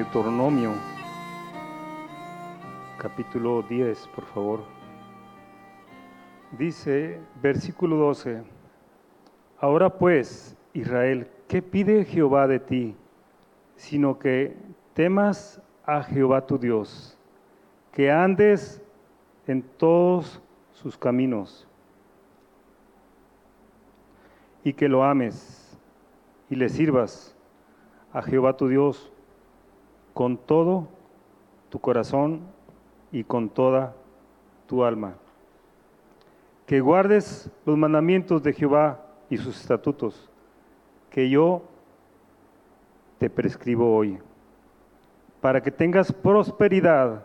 Deuteronomio, capítulo 10, por favor. Dice, versículo 12, ahora pues, Israel, ¿qué pide Jehová de ti? Sino que temas a Jehová tu Dios, que andes en todos sus caminos y que lo ames y le sirvas a Jehová tu Dios con todo tu corazón y con toda tu alma. Que guardes los mandamientos de Jehová y sus estatutos, que yo te prescribo hoy, para que tengas prosperidad.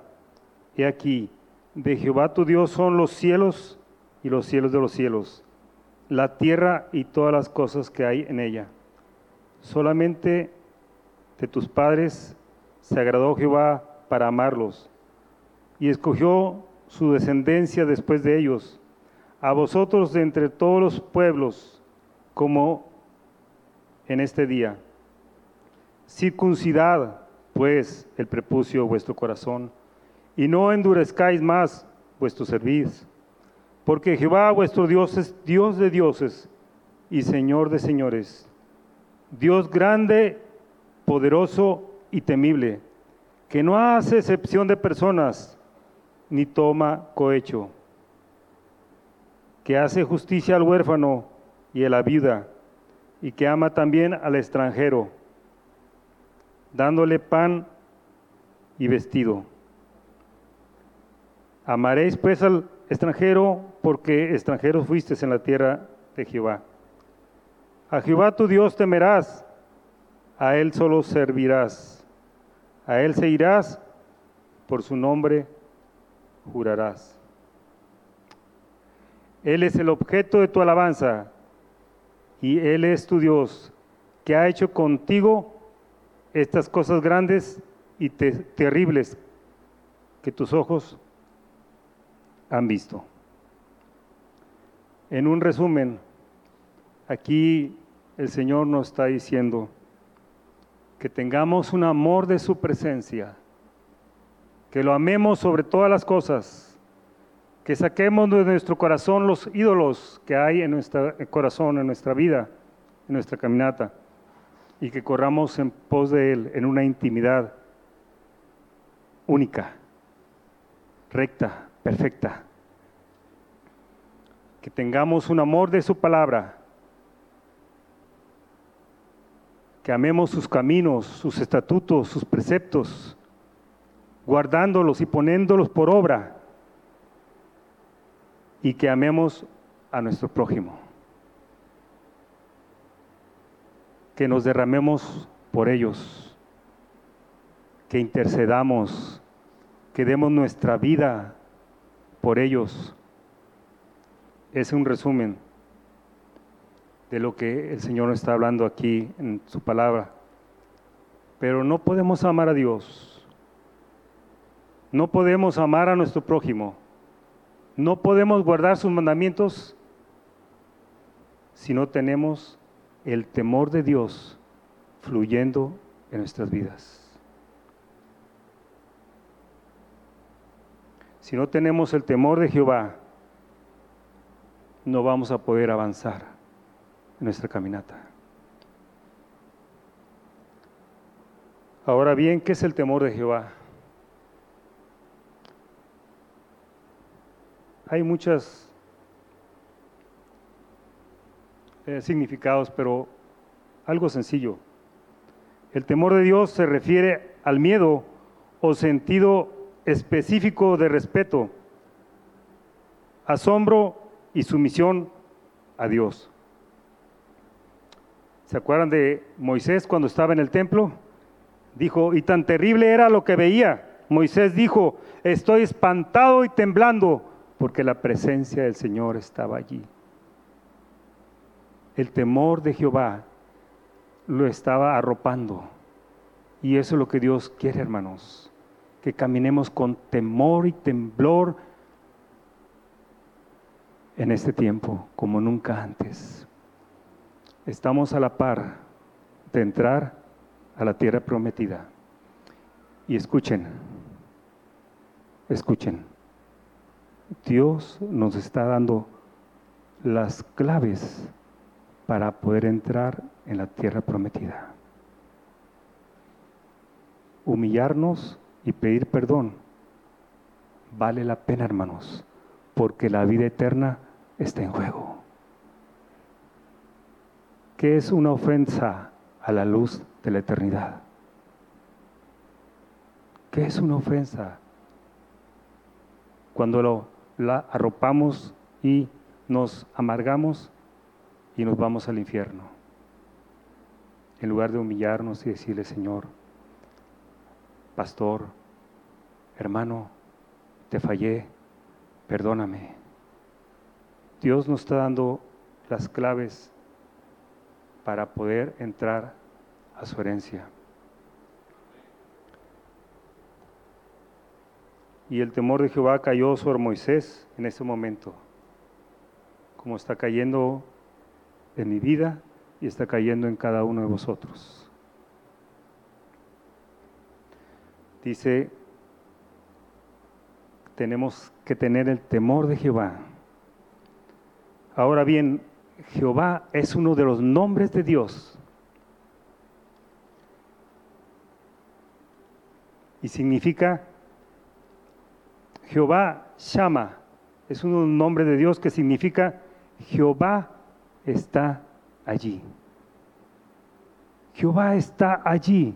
He aquí, de Jehová tu Dios son los cielos y los cielos de los cielos, la tierra y todas las cosas que hay en ella. Solamente de tus padres se agradó Jehová para amarlos y escogió su descendencia después de ellos, a vosotros de entre todos los pueblos, como en este día. Circuncidad, pues, el prepucio vuestro corazón, y no endurezcáis más vuestro servicio, porque Jehová vuestro Dios es Dios de dioses y Señor de señores, Dios grande, poderoso y temible, que no hace excepción de personas, ni toma cohecho, que hace justicia al huérfano y a la viuda, y que ama también al extranjero, dándole pan y vestido. Amaréis pues al extranjero, porque extranjeros fuisteis en la tierra de Jehová. A Jehová tu Dios temerás, a Él solo servirás, a Él se irás, por su nombre jurarás. Él es el objeto de tu alabanza y Él es tu Dios, que ha hecho contigo estas cosas grandes y terribles que tus ojos han visto. En un resumen, aquí el Señor nos está diciendo que tengamos un amor de su presencia, que lo amemos sobre todas las cosas, que saquemos de nuestro corazón los ídolos que hay en nuestro corazón, en nuestra vida, en nuestra caminata, y que corramos en pos de Él en una intimidad única, recta, perfecta. Que tengamos un amor de su palabra, que amemos sus caminos, sus estatutos, sus preceptos, guardándolos y poniéndolos por obra, y que amemos a nuestro prójimo, que nos derramemos por ellos, que intercedamos, que demos nuestra vida por ellos. Es un resumen de lo que el Señor está hablando aquí en su palabra. Pero no podemos amar a Dios. No podemos amar a nuestro prójimo. No podemos guardar sus mandamientos si no tenemos el temor de Dios fluyendo en nuestras vidas. Si no tenemos el temor de Jehová, no vamos a poder avanzar en nuestra caminata. Ahora bien, ¿qué es el temor de Jehová? Hay muchos eh, significados, pero algo sencillo. El temor de Dios se refiere al miedo o sentido específico de respeto, asombro y sumisión a Dios. ¿Se acuerdan de Moisés cuando estaba en el templo? Dijo, y tan terrible era lo que veía. Moisés dijo, estoy espantado y temblando porque la presencia del Señor estaba allí. El temor de Jehová lo estaba arropando. Y eso es lo que Dios quiere, hermanos, que caminemos con temor y temblor en este tiempo como nunca antes estamos a la par de entrar a la tierra prometida. Y escuchen, escuchen, Dios nos está dando las claves para poder entrar en la tierra prometida. Humillarnos y pedir perdón vale la pena, hermanos, porque la vida eterna está en juego. ¿Qué es una ofensa a la luz de la eternidad? ¿Qué es una ofensa? Cuando lo, la arropamos y nos amargamos y nos vamos al infierno. En lugar de humillarnos y decirle, Señor, pastor, hermano, te fallé, perdóname. Dios nos está dando las claves para poder entrar a su herencia. Y el temor de Jehová cayó sobre Moisés en ese momento, como está cayendo en mi vida y está cayendo en cada uno de vosotros. Dice, tenemos que tener el temor de Jehová. Ahora bien, Jehová es uno de los nombres de Dios. Y significa Jehová Shama. Es un nombre de Dios que significa Jehová está allí. Jehová está allí.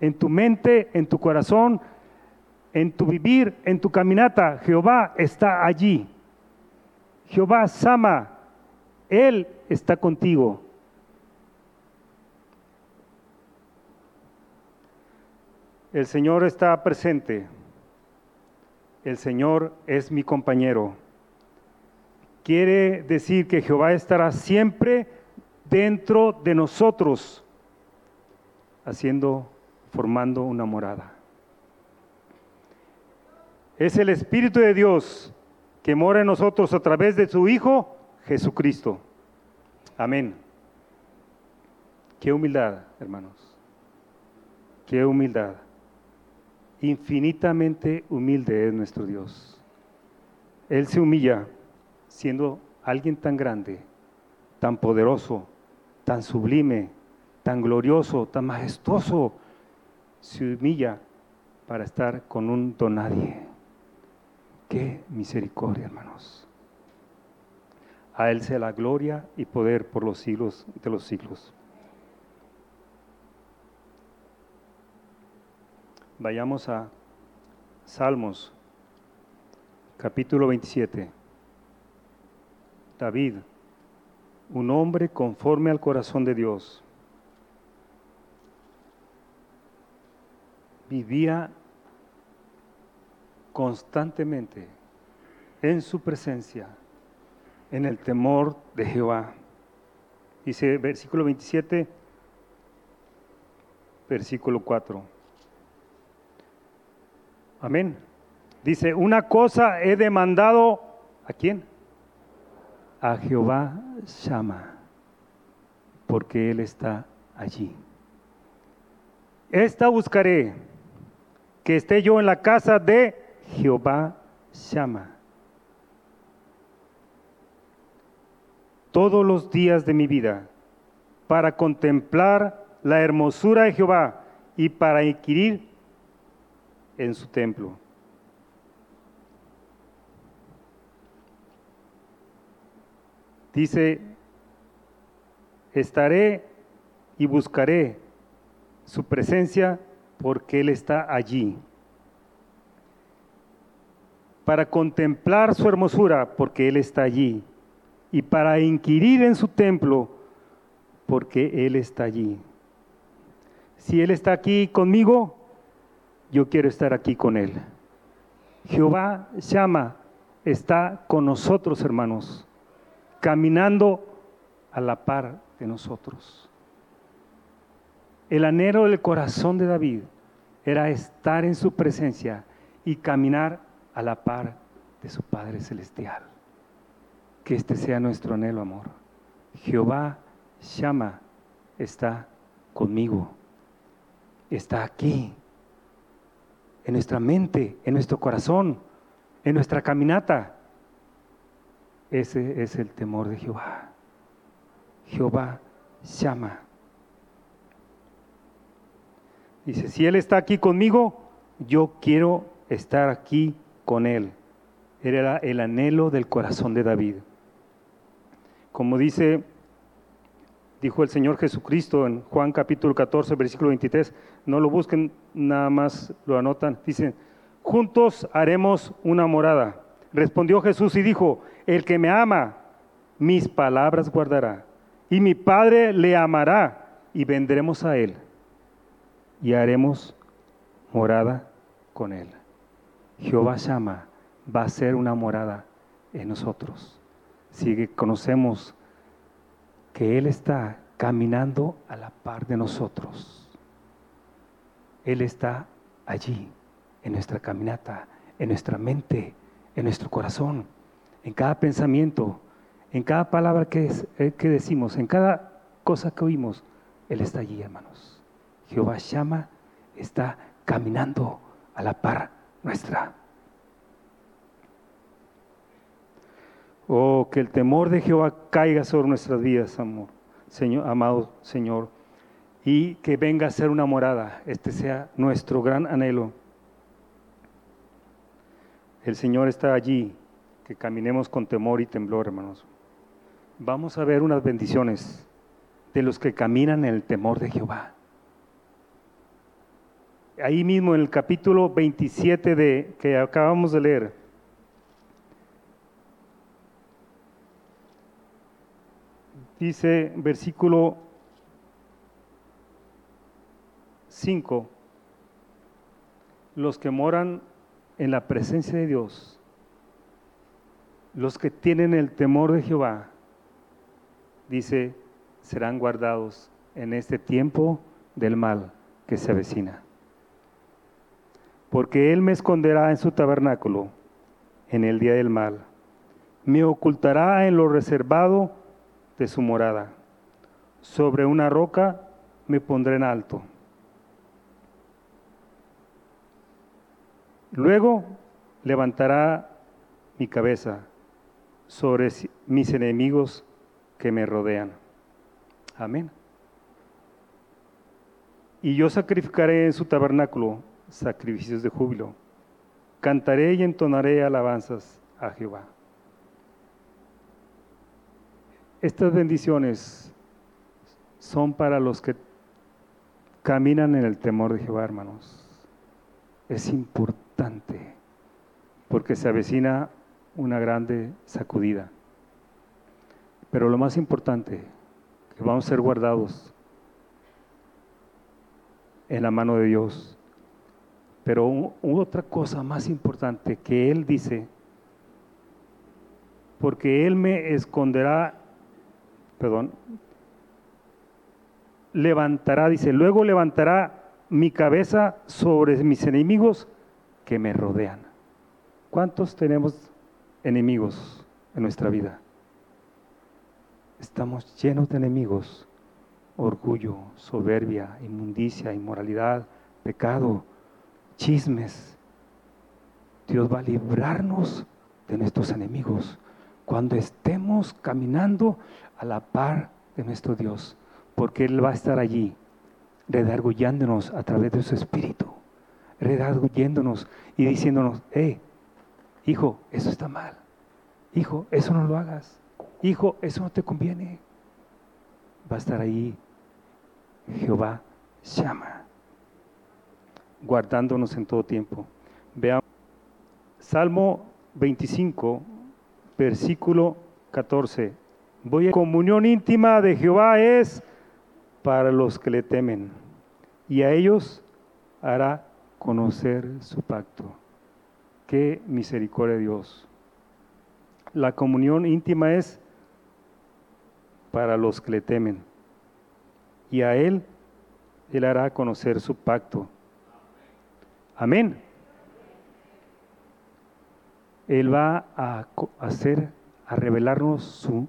En tu mente, en tu corazón, en tu vivir, en tu caminata, Jehová está allí. Jehová Sama, Él está contigo. El Señor está presente. El Señor es mi compañero. Quiere decir que Jehová estará siempre dentro de nosotros, haciendo, formando una morada. Es el Espíritu de Dios que mora en nosotros a través de su Hijo Jesucristo. Amén. Qué humildad, hermanos. Qué humildad. Infinitamente humilde es nuestro Dios. Él se humilla siendo alguien tan grande, tan poderoso, tan sublime, tan glorioso, tan majestuoso. Se humilla para estar con un donadie. Qué misericordia, hermanos. A Él sea la gloria y poder por los siglos de los siglos. Vayamos a Salmos, capítulo 27. David, un hombre conforme al corazón de Dios, vivía constantemente en su presencia, en el temor de Jehová. Dice versículo 27, versículo 4. Amén. Dice, una cosa he demandado, ¿a quién? A Jehová llama, porque Él está allí. Esta buscaré, que esté yo en la casa de Jehová llama. Todos los días de mi vida para contemplar la hermosura de Jehová y para inquirir en su templo. Dice, estaré y buscaré su presencia porque Él está allí para contemplar su hermosura, porque Él está allí, y para inquirir en su templo, porque Él está allí. Si Él está aquí conmigo, yo quiero estar aquí con Él. Jehová llama, está con nosotros, hermanos, caminando a la par de nosotros. El anhelo del corazón de David era estar en su presencia y caminar a la par de su Padre Celestial. Que este sea nuestro anhelo, amor. Jehová llama, está conmigo. está aquí, en nuestra mente, en nuestro corazón, en nuestra caminata. Ese es el temor de Jehová. Jehová llama. Dice, si Él está aquí conmigo, yo quiero estar aquí con Él. Era el anhelo del corazón de David. Como dice, dijo el Señor Jesucristo en Juan capítulo 14, versículo 23, no lo busquen, nada más lo anotan. Dice, juntos haremos una morada. Respondió Jesús y dijo, el que me ama, mis palabras guardará. Y mi Padre le amará y vendremos a él y haremos morada con él. Jehová llama, va a ser una morada en nosotros. Si conocemos que Él está caminando a la par de nosotros, Él está allí, en nuestra caminata, en nuestra mente, en nuestro corazón, en cada pensamiento, en cada palabra que, eh, decimos, en cada cosa que oímos, Él está allí, hermanos. Jehová llama, está caminando a la par nuestra. Oh, que el temor de Jehová caiga sobre nuestras vidas, amor, Señor, amado Señor, y que venga a ser una morada. Este sea nuestro gran anhelo. El Señor está allí, que caminemos con temor y temblor, hermanos. Vamos a ver unas bendiciones de los que caminan en el temor de Jehová ahí mismo en el capítulo 27 de, que acabamos de leer. Dice versículo 5, los que moran en la presencia de Dios, los que tienen el temor de Jehová, dice, serán guardados en este tiempo del mal que se avecina porque Él me esconderá en su tabernáculo en el día del mal, me ocultará en lo reservado de su morada, sobre una roca me pondré en alto. Luego levantará mi cabeza sobre mis enemigos que me rodean. Amén. Y yo sacrificaré en su tabernáculo sacrificios de júbilo. Cantaré y entonaré alabanzas a Jehová. Estas bendiciones son para los que caminan en el temor de Jehová, hermanos. Es importante porque se avecina una grande sacudida. Pero lo más importante, que vamos a ser guardados en la mano de Dios pero otra cosa más importante que Él dice, porque Él me esconderá, perdón, levantará, dice, luego levantará mi cabeza sobre mis enemigos que me rodean. ¿Cuántos tenemos enemigos en nuestra vida? Estamos llenos de enemigos, orgullo, soberbia, inmundicia, inmoralidad, pecado chismes. Dios va a librarnos de nuestros enemigos cuando estemos caminando a la par de nuestro Dios, porque Él va a estar allí, redarguyéndonos a través de su Espíritu, redarguyéndonos y diciéndonos, hey, hijo, eso está mal, hijo, eso no lo hagas, hijo, eso no te conviene. Va a estar ahí, Jehová llama guardándonos en todo tiempo. Veamos Salmo 25, versículo 14. Voy a comunión íntima de Jehová es para los que le temen, y a ellos hará conocer su pacto. Qué misericordia Dios. La comunión íntima es para los que le temen, y a Él Él hará conocer su pacto. Amén. Él va a hacer, a revelarnos su,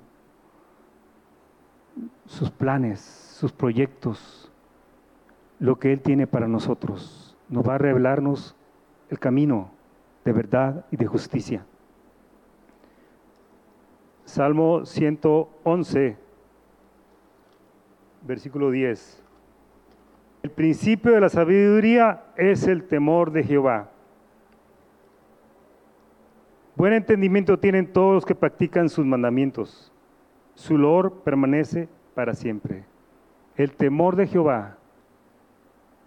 sus planes, sus proyectos, lo que Él tiene para nosotros. Nos va a revelarnos el camino de verdad y de justicia. Salmo 111, versículo 10. El principio de la sabiduría es el temor de Jehová. Buen entendimiento tienen todos los que practican sus mandamientos. Su lor permanece para siempre. El temor de Jehová,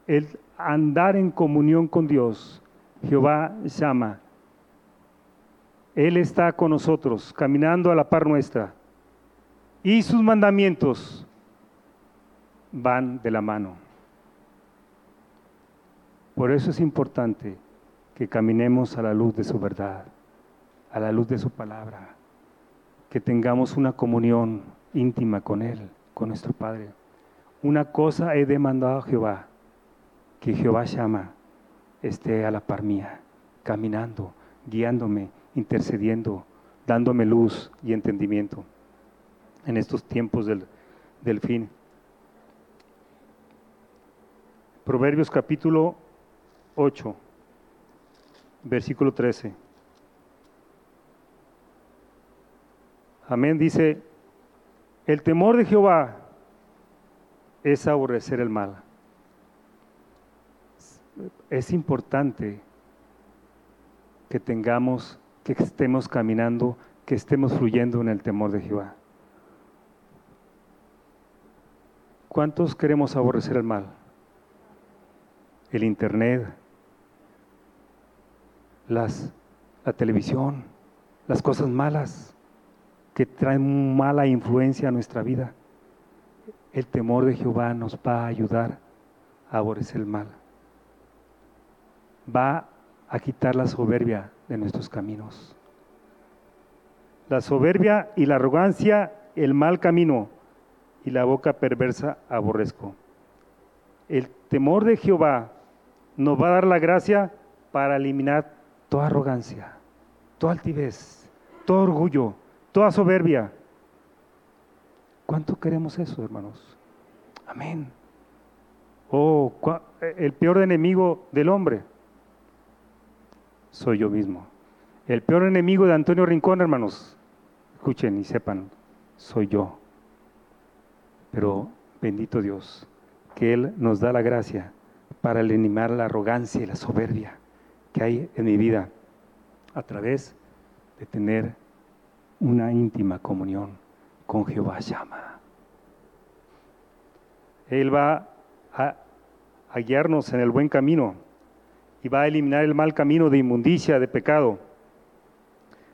el andar en comunión con Dios, Jehová llama. Él está con nosotros, caminando a la par nuestra. Y sus mandamientos van de la mano. Por eso es importante que caminemos a la luz de su verdad, a la luz de su palabra, que tengamos una comunión íntima con Él, con nuestro Padre. Una cosa he demandado a Jehová, que Jehová llama, esté a la par mía, caminando, guiándome, intercediendo, dándome luz y entendimiento en estos tiempos del, del fin. Proverbios capítulo 8, versículo 13. Amén, dice, el temor de Jehová es aborrecer el mal. Es importante que tengamos, que estemos caminando, que estemos fluyendo en el temor de Jehová. ¿Cuántos queremos aborrecer el mal? el internet, las, la televisión, las cosas malas que traen mala influencia a nuestra vida. El temor de Jehová nos va a ayudar a aborrecer el mal. Va a quitar la soberbia de nuestros caminos. La soberbia y la arrogancia, el mal camino y la boca perversa aborrezco. El temor de Jehová nos va a dar la gracia para eliminar toda arrogancia, toda altivez, todo orgullo, toda soberbia. ¿Cuánto queremos eso, hermanos? Amén. Oh, el peor enemigo del hombre soy yo mismo. El peor enemigo de Antonio Rincón, hermanos, escuchen y sepan, soy yo. Pero bendito Dios, que Él nos da la gracia para eliminar la arrogancia y la soberbia que hay en mi vida a través de tener una íntima comunión con Jehová llama. Él va a, guiarnos en el buen camino y va a eliminar el mal camino de inmundicia, de pecado.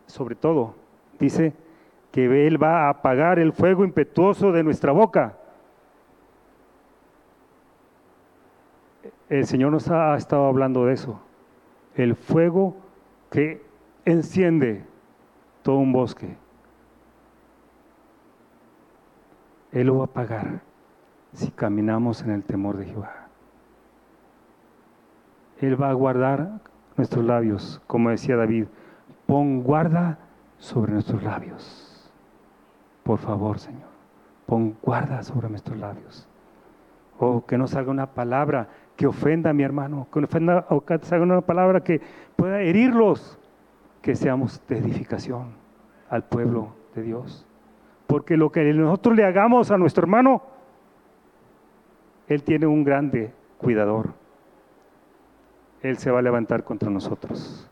Sobre todo, dice que Él va a apagar el fuego impetuoso de nuestra boca el Señor nos ha estado hablando de eso. El fuego que enciende todo un bosque. Él lo va a apagar si caminamos en el temor de Jehová. Él va a guardar nuestros labios, como decía David, pon guarda sobre nuestros labios. Por favor, Señor, pon guarda sobre nuestros labios. O que no salga una palabra que ofenda a mi hermano, que ofenda o que salga una palabra que pueda herirlos, que seamos de edificación al pueblo de Dios. Porque lo que nosotros le hagamos a nuestro hermano, Él tiene un grande cuidador. Él se va a levantar contra nosotros.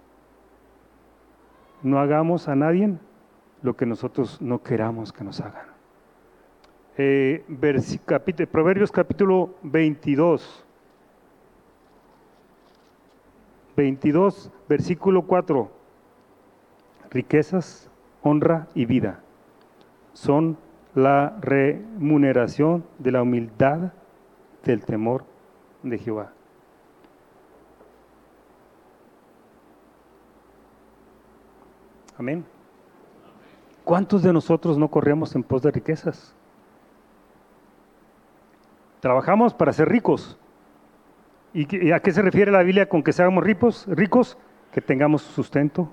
No hagamos a nadie lo que nosotros no queramos que nos hagan. Eh, Proverbios capítulo 22. 22, versículo 4. Riquezas, honra y vida son la remuneración de la humildad del temor de Jehová. Amén. ¿Cuántos de nosotros no corremos en pos de riquezas? Trabajamos para ser ricos, ¿Y a qué se refiere la Biblia con que seamos ricos? Ricos, que tengamos sustento,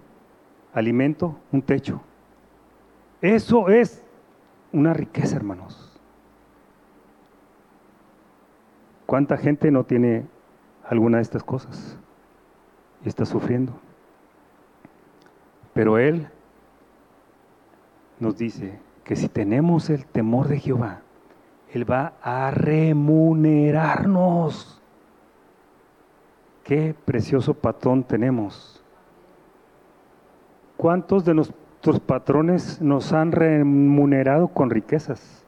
alimento, un techo. Eso es una riqueza, hermanos. ¿Cuánta gente no tiene alguna de estas cosas y está sufriendo? Pero Él nos dice que si tenemos el temor de Jehová, Él va a remunerarnos. Qué precioso patrón tenemos. ¿Cuántos de nuestros patrones nos han remunerado con riquezas?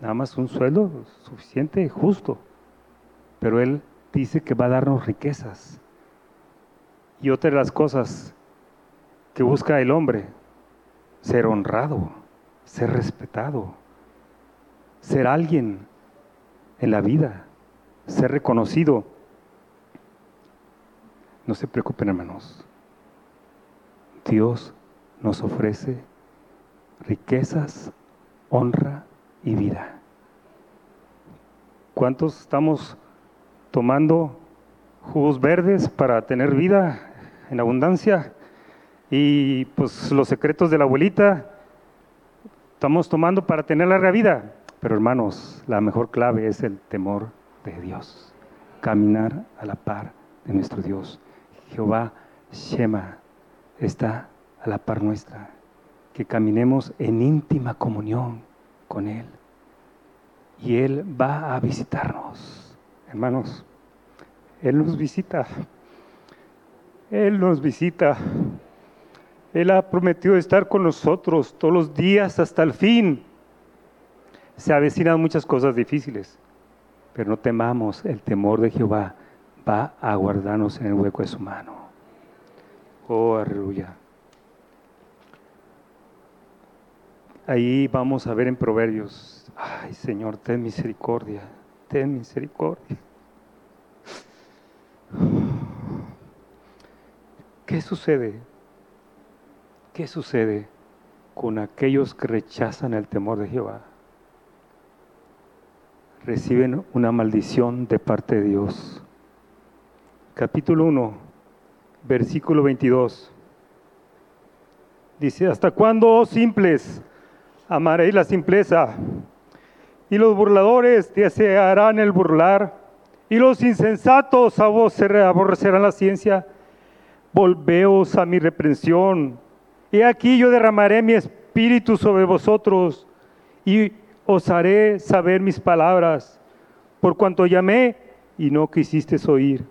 Nada más un sueldo suficiente, justo. Pero Él dice que va a darnos riquezas. Y otra de las cosas que busca el hombre, ser honrado, ser respetado, ser alguien en la vida, ser reconocido. No se preocupen hermanos, Dios nos ofrece riquezas, honra y vida. ¿Cuántos estamos tomando jugos verdes para tener vida en abundancia? Y pues los secretos de la abuelita estamos tomando para tener larga vida. Pero hermanos, la mejor clave es el temor de Dios. Caminar a la par de nuestro Dios. Jehová Shema está a la par nuestra. Que caminemos en íntima comunión con Él. Y Él va a visitarnos. Hermanos, Él nos visita. Él nos visita. Él ha prometido estar con nosotros todos los días hasta el fin. Se avecinan muchas cosas difíciles, pero no temamos, el temor de Jehová va a guardarnos en el hueco de su mano. Oh, aleluya. Ahí vamos a ver en Proverbios, ay Señor, ten misericordia, ten misericordia. ¿Qué sucede? ¿Qué sucede con aquellos que rechazan el temor de Jehová? Reciben una maldición de parte de Dios. Capítulo 1, versículo 22. Dice, ¿hasta cuándo, oh simples, amaréis la simpleza? Y los burladores desearán el burlar, y los insensatos aborrecerán la ciencia. Volveos a mi reprensión He aquí yo derramaré mi espíritu sobre vosotros y os haré saber mis palabras, por cuanto llamé y no quisisteis oír.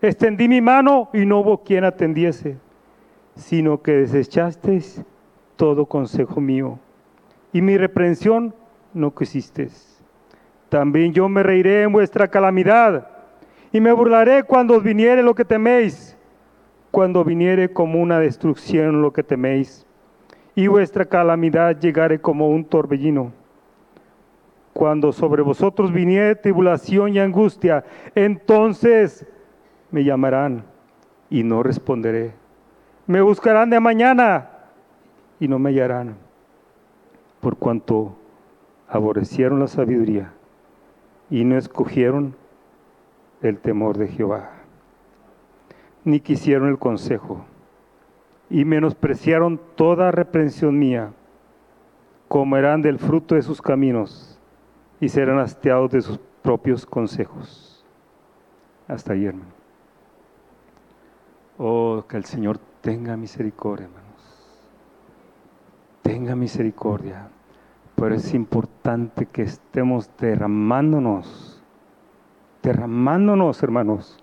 Extendí mi mano y no hubo quien atendiese, sino que desechasteis todo consejo mío, y mi reprensión no quisisteis. También yo me reiré en vuestra calamidad, y me burlaré cuando os viniere lo que teméis cuando viniere como una destrucción lo que teméis, y vuestra calamidad llegare como un torbellino. Cuando sobre vosotros viniere tribulación y angustia, entonces me llamarán y no responderé. Me buscarán de mañana y no me hallarán, por cuanto aborrecieron la sabiduría y no escogieron el temor de Jehová ni quisieron el consejo, y menospreciaron toda reprensión mía, comerán del fruto de sus caminos, y serán hastiados de sus propios consejos. Hasta ayer, hermano. Oh, que el Señor tenga misericordia, hermanos. Tenga misericordia. Pero es importante que estemos derramándonos, derramándonos, hermanos,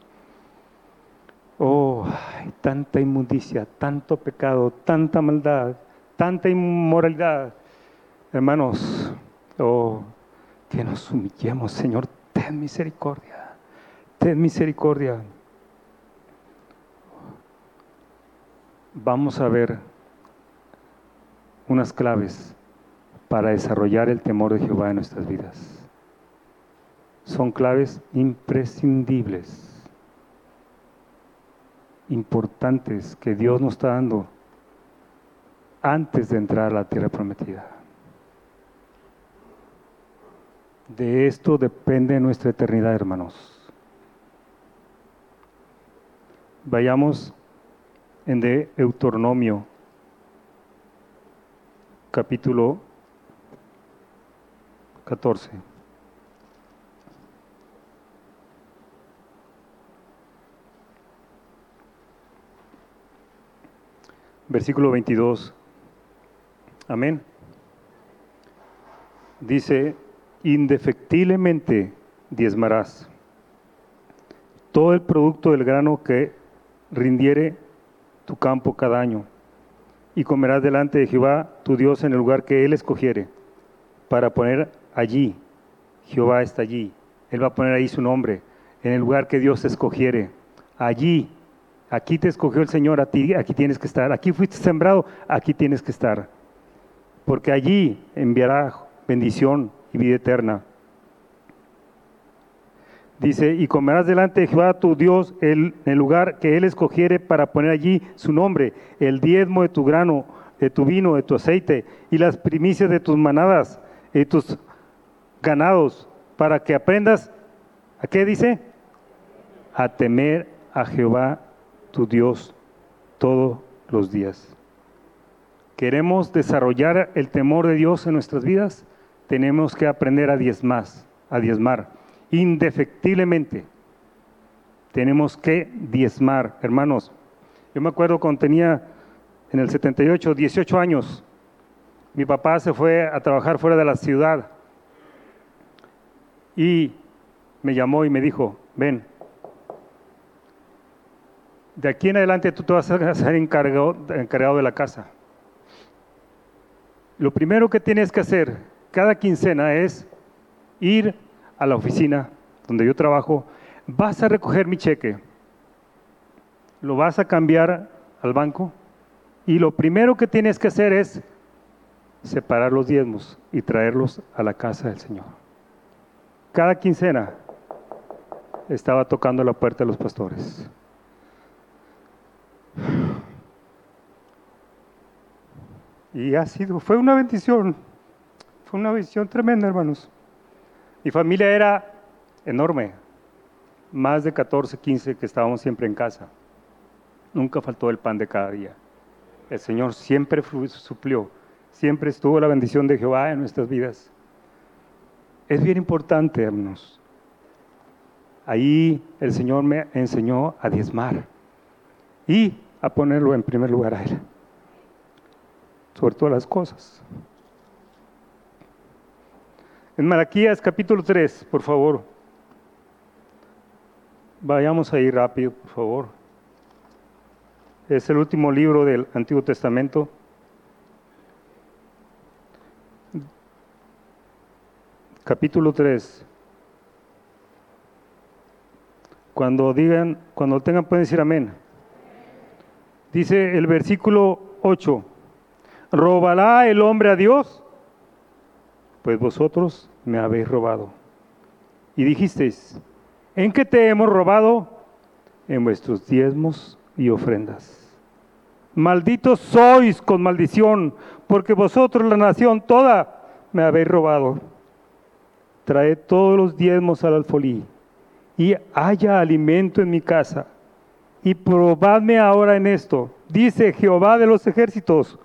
Oh, hay tanta inmundicia, tanto pecado, tanta maldad, tanta inmoralidad. Hermanos, oh, que nos humillemos, Señor, ten misericordia, ten misericordia. Vamos a ver unas claves para desarrollar el temor de Jehová en nuestras vidas. Son claves imprescindibles importantes que Dios nos está dando antes de entrar a la tierra prometida. De esto depende nuestra eternidad, hermanos. Vayamos en de Deuteronomio, capítulo 14. Versículo 22. Amén. Dice indefectiblemente diezmarás. Todo el producto del grano que rindiere tu campo cada año, y comerás delante de Jehová tu Dios en el lugar que Él escogiere, para poner allí, Jehová está allí, Él va a poner ahí su nombre, en el lugar que Dios escogiere, allí, aquí te escogió el Señor, a ti, aquí tienes que estar, aquí fuiste sembrado, aquí tienes que estar, porque allí enviará bendición y vida eterna. Dice, y comerás delante de Jehová tu Dios en el lugar que Él escogiere para poner allí su nombre, el diezmo de tu grano, de tu vino, de tu aceite, y las primicias de tus manadas, de tus ganados, para que aprendas, ¿a qué dice? A temer a Jehová tu Dios todos los días. ¿Queremos desarrollar el temor de Dios en nuestras vidas? Tenemos que aprender a diezmar, a diezmar indefectiblemente. Tenemos que diezmar, hermanos. Yo me acuerdo cuando tenía en el 78, 18 años, mi papá se fue a trabajar fuera de la ciudad y me llamó y me dijo, ven, de aquí en adelante tú te vas a ser encargado, encargado de la casa. Lo primero que tienes que hacer cada quincena es ir a la oficina donde yo trabajo, vas a recoger mi cheque, lo vas a cambiar al banco y lo primero que tienes que hacer es separar los diezmos y traerlos a la casa del Señor. Cada quincena estaba tocando la puerta de los pastores. Y ha sido, fue una bendición, fue una bendición tremenda, hermanos. Mi familia era enorme, más de 14, 15 que estábamos siempre en casa. Nunca faltó el pan de cada día. El Señor siempre suplió, siempre estuvo la bendición de Jehová en nuestras vidas. Es bien importante, hermanos. Ahí el Señor me enseñó a diezmar y a ponerlo en primer lugar a Él, sobre todas las cosas. En Malaquías capítulo 3, por favor. Vayamos ahí rápido, por favor. Es el último libro del Antiguo Testamento. Capítulo 3. Cuando digan, cuando tengan pueden decir amén. Dice el versículo 8. ¿Robará el hombre a Dios? Pues vosotros me habéis robado. Y dijisteis, ¿en qué te hemos robado? En vuestros diezmos y ofrendas. Malditos sois con maldición, porque vosotros la nación toda me habéis robado. Traed todos los diezmos al alfolí, y haya alimento en mi casa. Y probadme ahora en esto, dice Jehová de los ejércitos,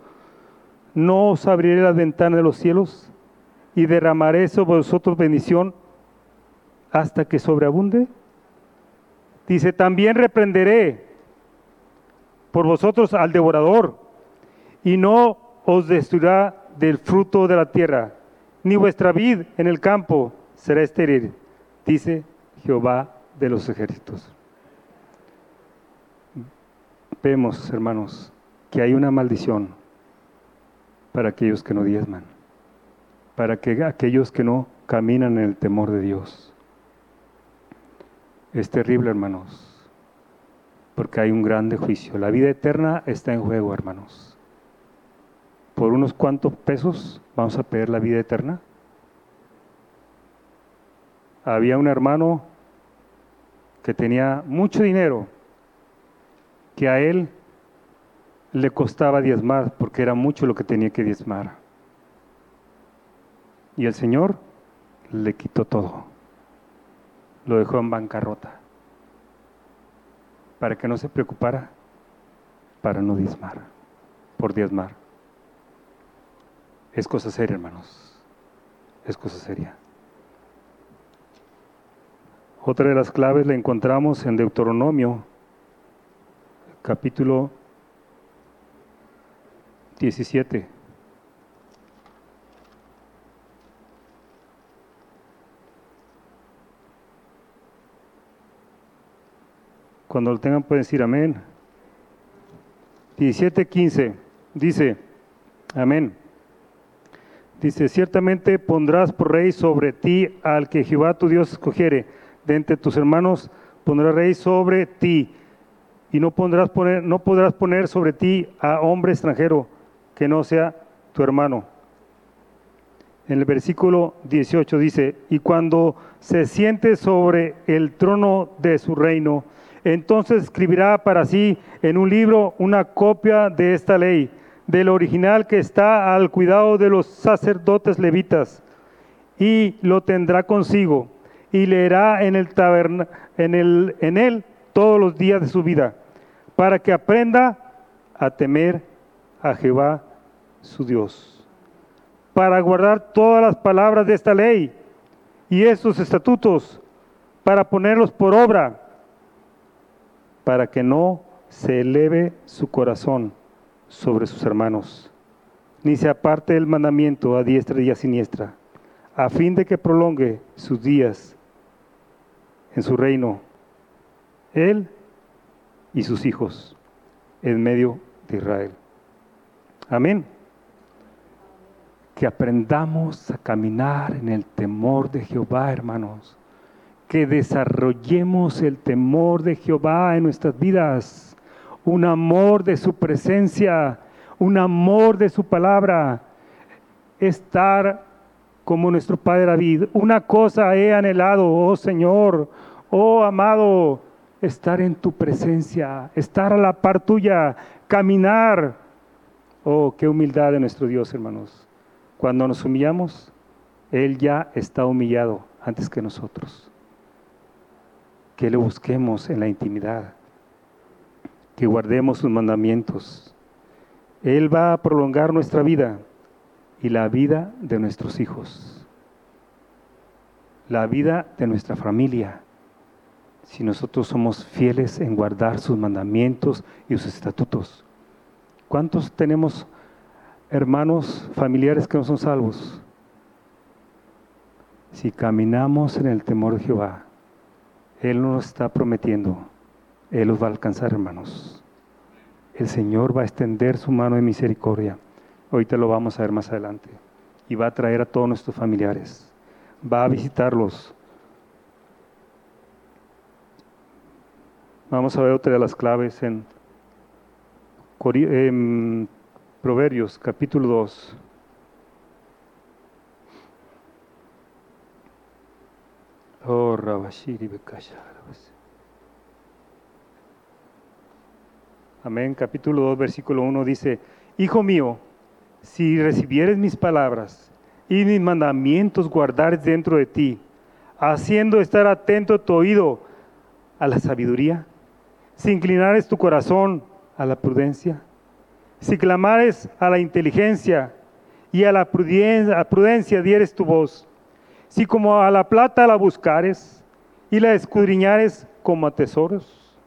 ¿no os abriré las ventanas de los cielos y derramaré sobre vosotros bendición hasta que sobreabunde. Dice, también reprenderé por vosotros al devorador y no os destruirá del fruto de la tierra, ni vuestra vid en el campo será estéril, dice Jehová de los ejércitos. Vemos, hermanos, que hay una maldición para aquellos que no diezman para que aquellos que no caminan en el temor de Dios. Es terrible, hermanos, porque hay un grande juicio. La vida eterna está en juego, hermanos. Por unos cuantos pesos vamos a pedir la vida eterna. Había un hermano que tenía mucho dinero, que a él le costaba diezmar, porque era mucho lo que tenía que diezmar. Y el Señor le quitó todo. Lo dejó en bancarrota. Para que no se preocupara, para no diezmar, por diezmar. Es cosa seria, hermanos. Es cosa seria. Otra de las claves la encontramos en Deuteronomio, capítulo 17. Cuando lo tengan pueden decir amén. 17, 15. Dice, amén. Dice, ciertamente pondrás por rey sobre ti al que Jehová tu Dios escogiere. De entre tus hermanos pondrá rey sobre ti. Y no, pondrás poner, no podrás poner sobre ti a hombre extranjero que no sea tu hermano. En el versículo 18 dice, y cuando se siente sobre el trono de su reino, entonces escribirá para sí en un libro una copia de esta ley, del original que está al cuidado de los sacerdotes levitas, y lo tendrá consigo, y leerá en el taberna, en, el, en él todos los días de su vida, para que aprenda a temer a Jehová su Dios, para guardar todas las palabras de esta ley y estos estatutos, para ponerlos por obra para que no se eleve su corazón sobre sus hermanos, ni se aparte el mandamiento a diestra y a siniestra, a fin de que prolongue sus días en su reino, él y sus hijos en medio de Israel. Amén. Que aprendamos a caminar en el temor de Jehová, hermanos que desarrollemos el temor de Jehová en nuestras vidas, un amor de su presencia, un amor de su palabra, estar como nuestro Padre David. Una cosa he anhelado, oh Señor, oh amado, estar en tu presencia, estar a la par tuya, caminar. Oh, qué humildad de nuestro Dios, hermanos. Cuando nos humillamos, Él ya está humillado antes que nosotros que le busquemos en la intimidad, que guardemos sus mandamientos. Él va a prolongar nuestra vida y la vida de nuestros hijos, la vida de nuestra familia, si nosotros somos fieles en guardar sus mandamientos y sus estatutos. ¿Cuántos tenemos hermanos familiares que no son salvos? Si caminamos en el temor de Jehová, él nos está prometiendo, Él los va a alcanzar, hermanos. El Señor va a extender su mano de misericordia. Ahorita lo vamos a ver más adelante. Y va a traer a todos nuestros familiares. Va a visitarlos. Vamos a ver otra de las claves en, en Proverbios capítulo 2. Oh, Amén. Capítulo 2, versículo 1 dice, Hijo mío, si recibieres mis palabras y mis mandamientos guardares dentro de ti, haciendo estar atento tu oído a la sabiduría, si inclinares tu corazón a la prudencia, si clamares a la inteligencia y a la prudencia, dieres tu voz, si como a la plata la buscares y la escudriñares como a tesoros,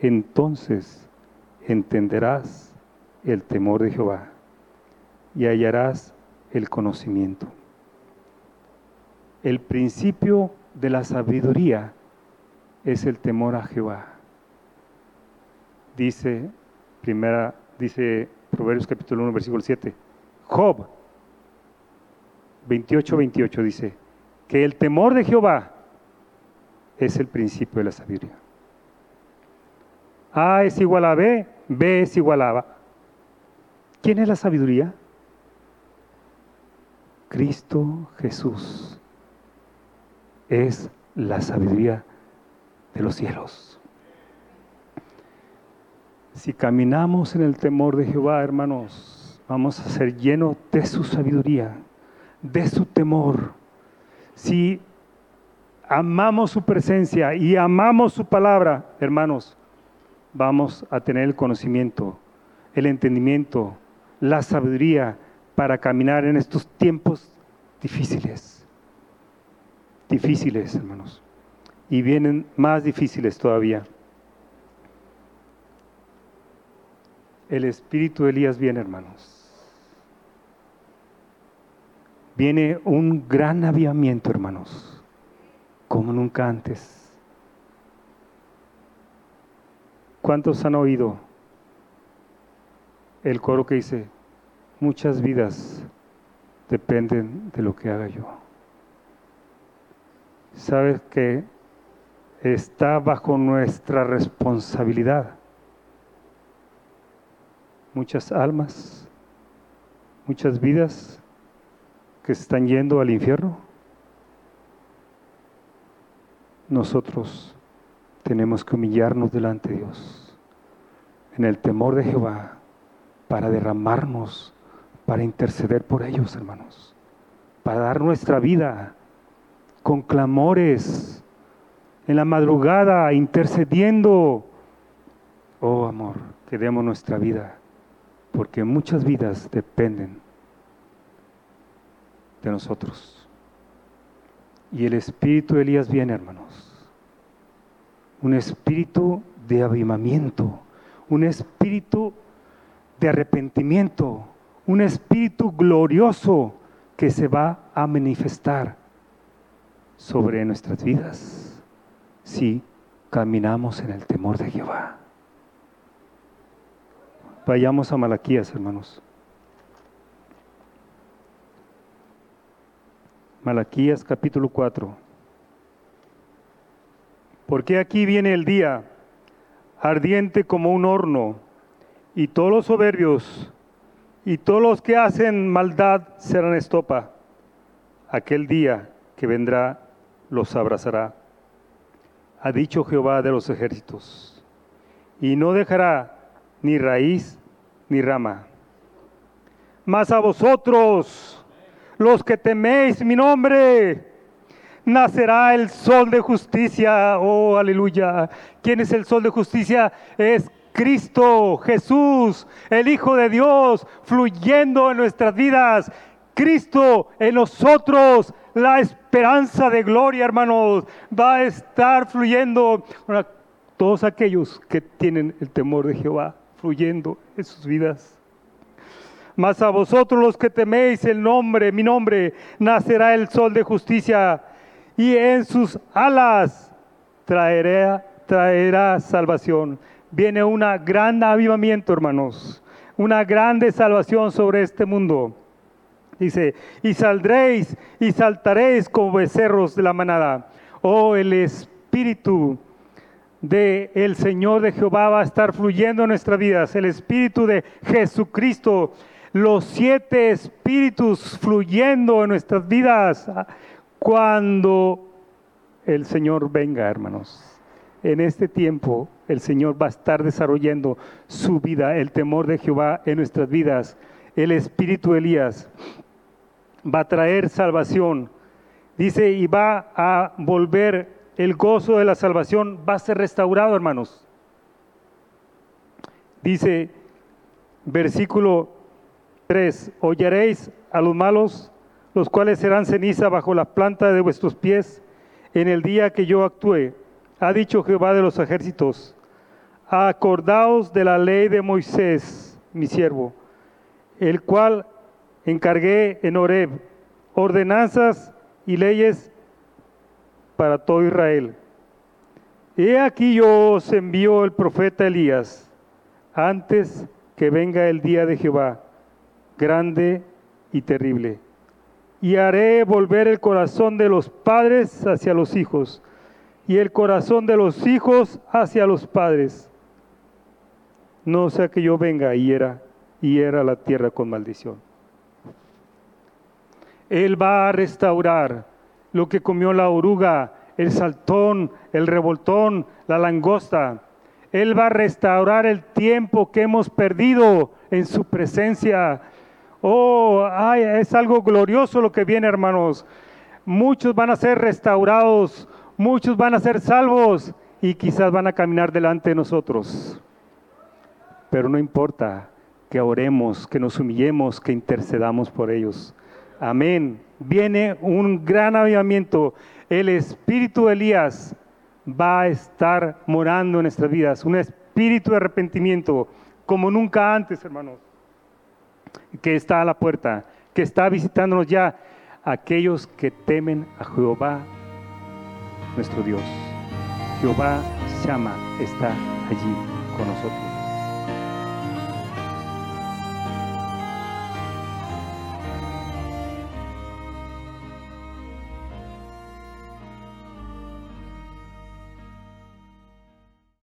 entonces entenderás el temor de Jehová y hallarás el conocimiento. El principio de la sabiduría es el temor a Jehová. Dice primera dice Proverbios capítulo 1 versículo 7. Job 28, 28 dice, que el temor de Jehová es el principio de la sabiduría. A es igual a B, B es igual a A. ¿Quién es la sabiduría? Cristo Jesús es la sabiduría de los cielos. Si caminamos en el temor de Jehová, hermanos, vamos a ser llenos de su sabiduría de su temor. Si amamos su presencia y amamos su palabra, hermanos, vamos a tener el conocimiento, el entendimiento, la sabiduría para caminar en estos tiempos difíciles. Difíciles, hermanos. Y vienen más difíciles todavía. El espíritu de Elías viene, hermanos. Viene un gran avivamiento, hermanos, como nunca antes. ¿Cuántos han oído el coro que dice, muchas vidas dependen de lo que haga yo? Sabes que está bajo nuestra responsabilidad. Muchas almas, muchas vidas que están yendo al infierno. Nosotros tenemos que humillarnos delante de Dios en el temor de Jehová para derramarnos, para interceder por ellos, hermanos, para dar nuestra vida con clamores en la madrugada, intercediendo. Oh amor, que demos nuestra vida, porque muchas vidas dependen nosotros. Y el espíritu de Elías viene, hermanos. Un espíritu de avivamiento, un espíritu de arrepentimiento, un espíritu glorioso que se va a manifestar sobre nuestras vidas si caminamos en el temor de Jehová. Vayamos a Malaquías, hermanos. Malaquías capítulo 4. Porque aquí viene el día, ardiente como un horno, y todos los soberbios y todos los que hacen maldad serán estopa. Aquel día que vendrá los abrazará ha dicho Jehová de los ejércitos, y no dejará ni raíz ni rama. Mas a vosotros, los que teméis mi nombre, nacerá el sol de justicia. Oh, aleluya. ¿Quién es el sol de justicia? Es Cristo, Jesús, el Hijo de Dios, fluyendo en nuestras vidas. Cristo en nosotros, la esperanza de gloria, hermanos, va a estar fluyendo. todos aquellos que tienen el temor de Jehová fluyendo en sus vidas. Mas a vosotros los que teméis el nombre, mi nombre, nacerá el sol de justicia y en sus alas traerá, traerá salvación. Viene un gran avivamiento, hermanos, una grande salvación sobre este mundo. Dice, y saldréis y saltaréis como becerros de la manada. Oh, el Espíritu de el Señor de Jehová va a estar fluyendo en nuestras vidas. El Espíritu de Jesucristo. Los siete espíritus fluyendo en nuestras vidas cuando el Señor venga, hermanos. En este tiempo el Señor va a estar desarrollando su vida, el temor de Jehová en nuestras vidas. El Espíritu de Elías va a traer salvación. Dice, y va a volver el gozo de la salvación, va a ser restaurado, hermanos. Dice, versículo 3, oyeréis a los malos, los cuales serán ceniza bajo la planta de vuestros pies en el día que yo actúe. Ha dicho Jehová de los ejércitos, acordaos de la ley de Moisés, mi siervo, el cual encargué en Oreb ordenanzas y leyes para todo Israel. He aquí yo os envío el profeta Elías antes que venga el día de Jehová, grande y terrible. Y haré volver el corazón de los padres hacia los hijos y el corazón de los hijos hacia los padres. No sea que yo venga y hiera, y hiera la tierra con maldición. Él va a restaurar lo que comió la oruga, el saltón, el revoltón, la langosta. Él va a restaurar el tiempo que hemos perdido en su presencia. Oh, ay, es algo glorioso lo que viene, hermanos. Muchos van a ser restaurados, muchos van a ser salvos y quizás van a caminar delante de nosotros. Pero no importa que oremos, que nos humillemos, que intercedamos por ellos. Amén. Viene un gran avivamiento. El espíritu de Elías va a estar morando en nuestras vidas. Un espíritu de arrepentimiento como nunca antes, hermanos, que está a la puerta, que está visitándonos ya aquellos que temen a Jehová, nuestro Dios. Jehová llama, está allí con nosotros.